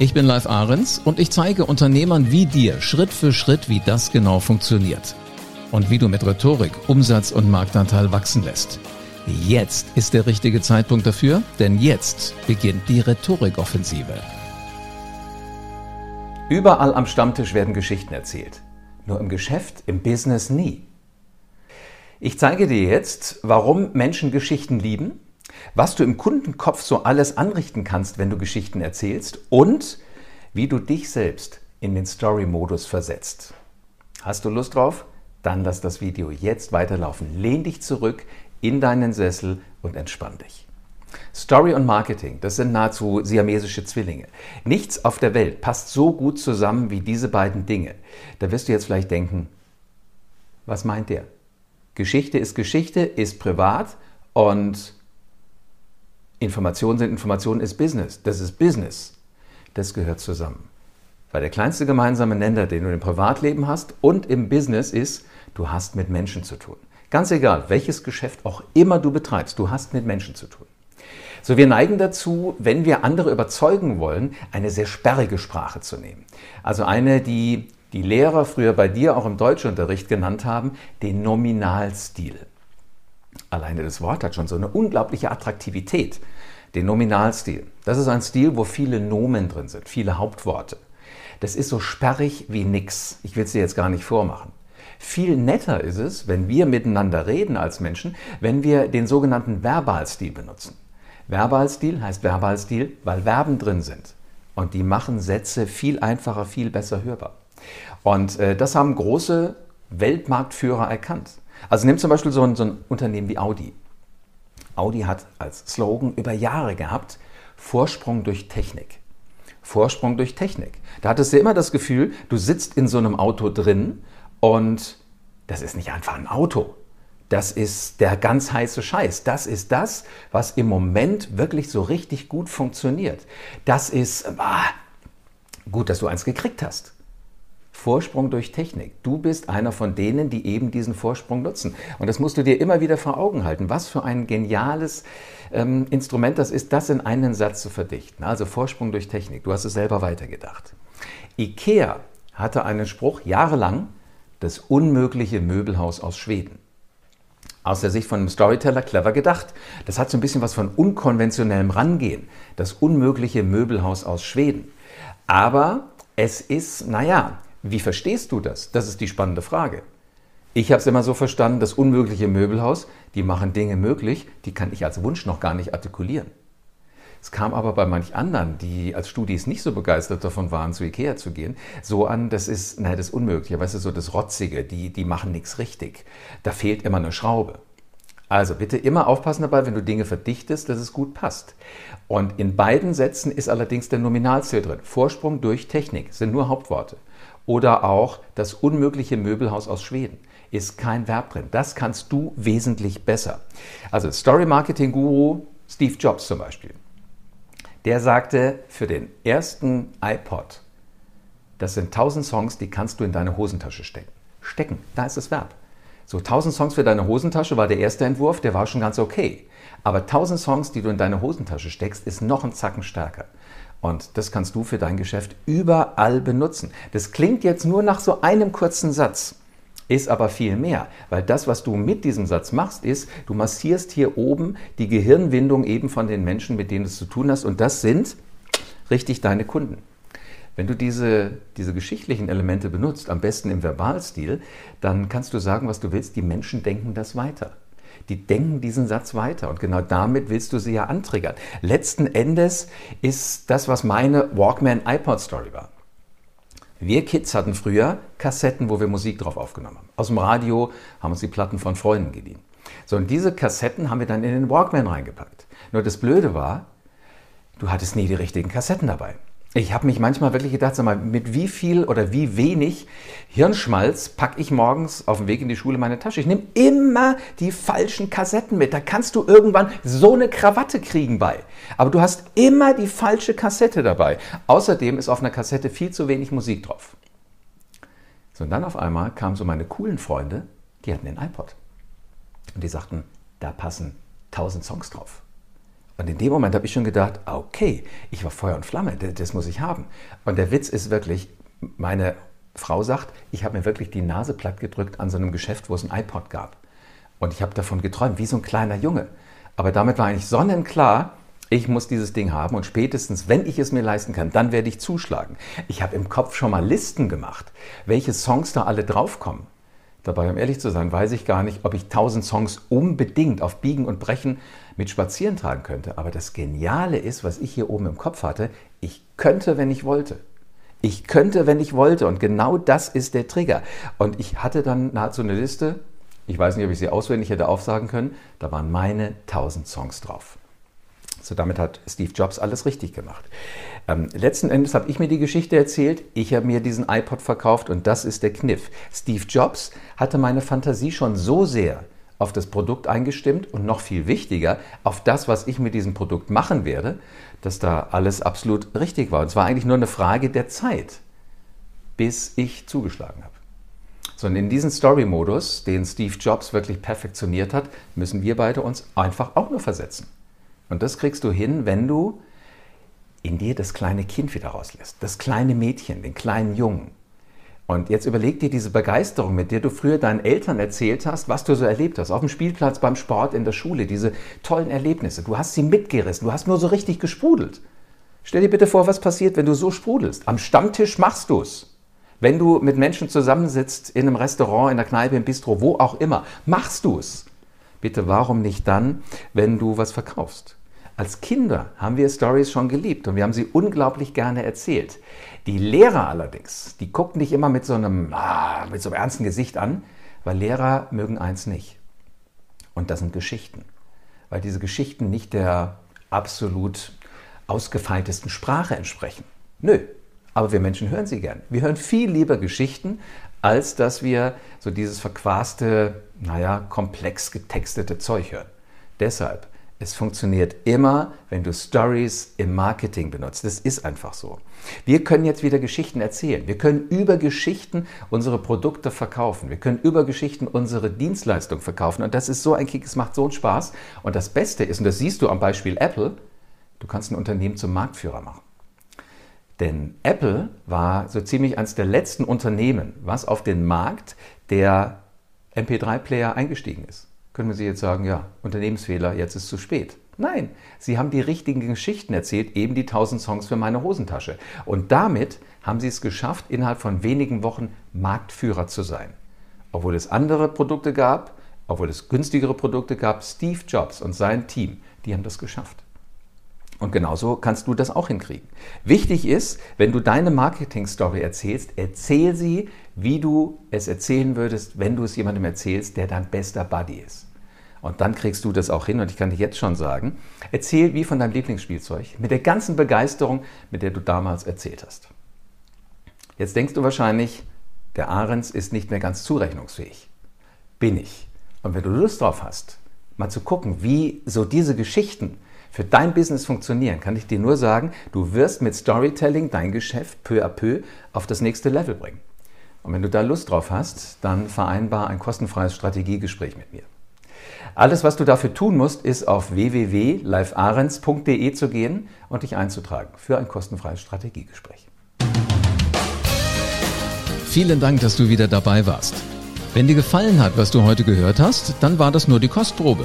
Ich bin Live Ahrens und ich zeige Unternehmern wie dir Schritt für Schritt, wie das genau funktioniert. Und wie du mit Rhetorik Umsatz und Marktanteil wachsen lässt. Jetzt ist der richtige Zeitpunkt dafür, denn jetzt beginnt die Rhetorikoffensive. Überall am Stammtisch werden Geschichten erzählt. Nur im Geschäft, im Business nie. Ich zeige dir jetzt, warum Menschen Geschichten lieben was du im Kundenkopf so alles anrichten kannst, wenn du Geschichten erzählst und wie du dich selbst in den Story-Modus versetzt. Hast du Lust drauf? Dann lass das Video jetzt weiterlaufen. Lehn dich zurück in deinen Sessel und entspann dich. Story und Marketing, das sind nahezu siamesische Zwillinge. Nichts auf der Welt passt so gut zusammen wie diese beiden Dinge. Da wirst du jetzt vielleicht denken, was meint der? Geschichte ist Geschichte, ist privat und Informationen sind Informationen, ist Business. Das ist Business. Das gehört zusammen. Weil der kleinste gemeinsame Nenner, den du im Privatleben hast und im Business ist, du hast mit Menschen zu tun. Ganz egal, welches Geschäft auch immer du betreibst, du hast mit Menschen zu tun. So, wir neigen dazu, wenn wir andere überzeugen wollen, eine sehr sperrige Sprache zu nehmen. Also eine, die die Lehrer früher bei dir auch im Deutschunterricht genannt haben, den Nominalstil. Alleine das Wort hat schon so eine unglaubliche Attraktivität. Den Nominalstil. Das ist ein Stil, wo viele Nomen drin sind, viele Hauptworte. Das ist so sperrig wie nix. Ich will es dir jetzt gar nicht vormachen. Viel netter ist es, wenn wir miteinander reden als Menschen, wenn wir den sogenannten Verbalstil benutzen. Verbalstil heißt Verbalstil, weil Verben drin sind. Und die machen Sätze viel einfacher, viel besser hörbar. Und äh, das haben große Weltmarktführer erkannt. Also nimm zum Beispiel so ein, so ein Unternehmen wie Audi. Audi hat als Slogan über Jahre gehabt, Vorsprung durch Technik. Vorsprung durch Technik. Da hattest du immer das Gefühl, du sitzt in so einem Auto drin und das ist nicht einfach ein Auto. Das ist der ganz heiße Scheiß. Das ist das, was im Moment wirklich so richtig gut funktioniert. Das ist ah, gut, dass du eins gekriegt hast. Vorsprung durch Technik. Du bist einer von denen, die eben diesen Vorsprung nutzen. Und das musst du dir immer wieder vor Augen halten. Was für ein geniales ähm, Instrument das ist, das in einen Satz zu verdichten. Also Vorsprung durch Technik. Du hast es selber weitergedacht. IKEA hatte einen Spruch jahrelang, das unmögliche Möbelhaus aus Schweden. Aus der Sicht von einem Storyteller clever gedacht. Das hat so ein bisschen was von unkonventionellem Rangehen. Das unmögliche Möbelhaus aus Schweden. Aber es ist, naja, wie verstehst du das? Das ist die spannende Frage. Ich habe es immer so verstanden, das unmögliche Möbelhaus, die machen Dinge möglich, die kann ich als Wunsch noch gar nicht artikulieren. Es kam aber bei manch anderen, die als Studis nicht so begeistert davon waren, zu Ikea zu gehen, so an, das ist, naja, das Unmögliche, weißt du, so das Rotzige, die, die machen nichts richtig. Da fehlt immer eine Schraube. Also bitte immer aufpassen dabei, wenn du Dinge verdichtest, dass es gut passt. Und in beiden Sätzen ist allerdings der Nominalziel drin. Vorsprung durch Technik sind nur Hauptworte. Oder auch das unmögliche Möbelhaus aus Schweden ist kein Verb drin. Das kannst du wesentlich besser. Also Story Marketing Guru Steve Jobs zum Beispiel. Der sagte für den ersten iPod, das sind 1000 Songs, die kannst du in deine Hosentasche stecken. Stecken, da ist das Verb. So 1000 Songs für deine Hosentasche war der erste Entwurf, der war schon ganz okay. Aber 1000 Songs, die du in deine Hosentasche steckst, ist noch ein Zacken stärker. Und das kannst du für dein Geschäft überall benutzen. Das klingt jetzt nur nach so einem kurzen Satz, ist aber viel mehr, weil das, was du mit diesem Satz machst, ist, du massierst hier oben die Gehirnwindung eben von den Menschen, mit denen du es zu tun hast. Und das sind richtig deine Kunden. Wenn du diese, diese geschichtlichen Elemente benutzt, am besten im Verbalstil, dann kannst du sagen, was du willst. Die Menschen denken das weiter die denken diesen Satz weiter. Und genau damit willst du sie ja antriggern. Letzten Endes ist das, was meine Walkman-iPod-Story war. Wir Kids hatten früher Kassetten, wo wir Musik drauf aufgenommen haben. Aus dem Radio haben uns die Platten von Freunden geliehen. So, und diese Kassetten haben wir dann in den Walkman reingepackt. Nur das Blöde war, du hattest nie die richtigen Kassetten dabei. Ich habe mich manchmal wirklich gedacht, sag mal, mit wie viel oder wie wenig Hirnschmalz packe ich morgens auf dem Weg in die Schule meine Tasche. Ich nehme immer die falschen Kassetten mit. Da kannst du irgendwann so eine Krawatte kriegen bei. Aber du hast immer die falsche Kassette dabei. Außerdem ist auf einer Kassette viel zu wenig Musik drauf. So, und dann auf einmal kamen so meine coolen Freunde, die hatten den iPod. Und die sagten, da passen tausend Songs drauf. Und in dem Moment habe ich schon gedacht, okay, ich war Feuer und Flamme, das, das muss ich haben. Und der Witz ist wirklich, meine Frau sagt, ich habe mir wirklich die Nase platt gedrückt an so einem Geschäft, wo es ein iPod gab. Und ich habe davon geträumt, wie so ein kleiner Junge. Aber damit war eigentlich sonnenklar, ich muss dieses Ding haben und spätestens, wenn ich es mir leisten kann, dann werde ich zuschlagen. Ich habe im Kopf schon mal Listen gemacht, welche Songs da alle draufkommen. Dabei, um ehrlich zu sein, weiß ich gar nicht, ob ich tausend Songs unbedingt auf Biegen und Brechen mit spazieren tragen könnte. Aber das Geniale ist, was ich hier oben im Kopf hatte, ich könnte, wenn ich wollte. Ich könnte, wenn ich wollte. Und genau das ist der Trigger. Und ich hatte dann nahezu eine Liste. Ich weiß nicht, ob ich sie auswendig hätte aufsagen können. Da waren meine tausend Songs drauf. So, damit hat Steve Jobs alles richtig gemacht. Ähm, letzten Endes habe ich mir die Geschichte erzählt, ich habe mir diesen iPod verkauft und das ist der Kniff. Steve Jobs hatte meine Fantasie schon so sehr auf das Produkt eingestimmt und noch viel wichtiger auf das, was ich mit diesem Produkt machen werde, dass da alles absolut richtig war. Und es war eigentlich nur eine Frage der Zeit, bis ich zugeschlagen habe. So, und in diesen Story-Modus, den Steve Jobs wirklich perfektioniert hat, müssen wir beide uns einfach auch nur versetzen. Und das kriegst du hin, wenn du in dir das kleine Kind wieder rauslässt, das kleine Mädchen, den kleinen Jungen. Und jetzt überleg dir diese Begeisterung, mit der du früher deinen Eltern erzählt hast, was du so erlebt hast, auf dem Spielplatz, beim Sport, in der Schule, diese tollen Erlebnisse. Du hast sie mitgerissen, du hast nur so richtig gesprudelt. Stell dir bitte vor, was passiert, wenn du so sprudelst. Am Stammtisch machst du es. Wenn du mit Menschen zusammensitzt, in einem Restaurant, in der Kneipe, im Bistro, wo auch immer, machst du es. Bitte, warum nicht dann, wenn du was verkaufst? Als Kinder haben wir Stories schon geliebt und wir haben sie unglaublich gerne erzählt. Die Lehrer allerdings, die gucken dich immer mit so einem, ah, mit so einem ernsten Gesicht an, weil Lehrer mögen eins nicht. Und das sind Geschichten. Weil diese Geschichten nicht der absolut ausgefeiltesten Sprache entsprechen. Nö, aber wir Menschen hören sie gern. Wir hören viel lieber Geschichten, als dass wir so dieses verquaste, naja, komplex getextete Zeug hören. Deshalb es funktioniert immer, wenn du Stories im Marketing benutzt. Das ist einfach so. Wir können jetzt wieder Geschichten erzählen. Wir können über Geschichten unsere Produkte verkaufen. Wir können über Geschichten unsere Dienstleistung verkaufen. Und das ist so ein Kick, es macht so einen Spaß. Und das Beste ist, und das siehst du am Beispiel Apple, du kannst ein Unternehmen zum Marktführer machen. Denn Apple war so ziemlich eines der letzten Unternehmen, was auf den Markt der MP3-Player eingestiegen ist können wir Sie jetzt sagen, ja, Unternehmensfehler, jetzt ist zu spät. Nein, Sie haben die richtigen Geschichten erzählt, eben die 1000 Songs für meine Hosentasche. Und damit haben Sie es geschafft, innerhalb von wenigen Wochen Marktführer zu sein. Obwohl es andere Produkte gab, obwohl es günstigere Produkte gab, Steve Jobs und sein Team, die haben das geschafft. Und genauso kannst du das auch hinkriegen. Wichtig ist, wenn du deine Marketing-Story erzählst, erzähl sie, wie du es erzählen würdest, wenn du es jemandem erzählst, der dein bester Buddy ist. Und dann kriegst du das auch hin. Und ich kann dir jetzt schon sagen, erzähl wie von deinem Lieblingsspielzeug, mit der ganzen Begeisterung, mit der du damals erzählt hast. Jetzt denkst du wahrscheinlich, der Ahrens ist nicht mehr ganz zurechnungsfähig. Bin ich. Und wenn du Lust drauf hast, mal zu gucken, wie so diese Geschichten für dein Business funktionieren, kann ich dir nur sagen, du wirst mit Storytelling dein Geschäft peu à peu auf das nächste Level bringen. Und wenn du da Lust drauf hast, dann vereinbar ein kostenfreies Strategiegespräch mit mir. Alles, was du dafür tun musst, ist auf www.livearens.de zu gehen und dich einzutragen für ein kostenfreies Strategiegespräch. Vielen Dank, dass du wieder dabei warst. Wenn dir gefallen hat, was du heute gehört hast, dann war das nur die Kostprobe.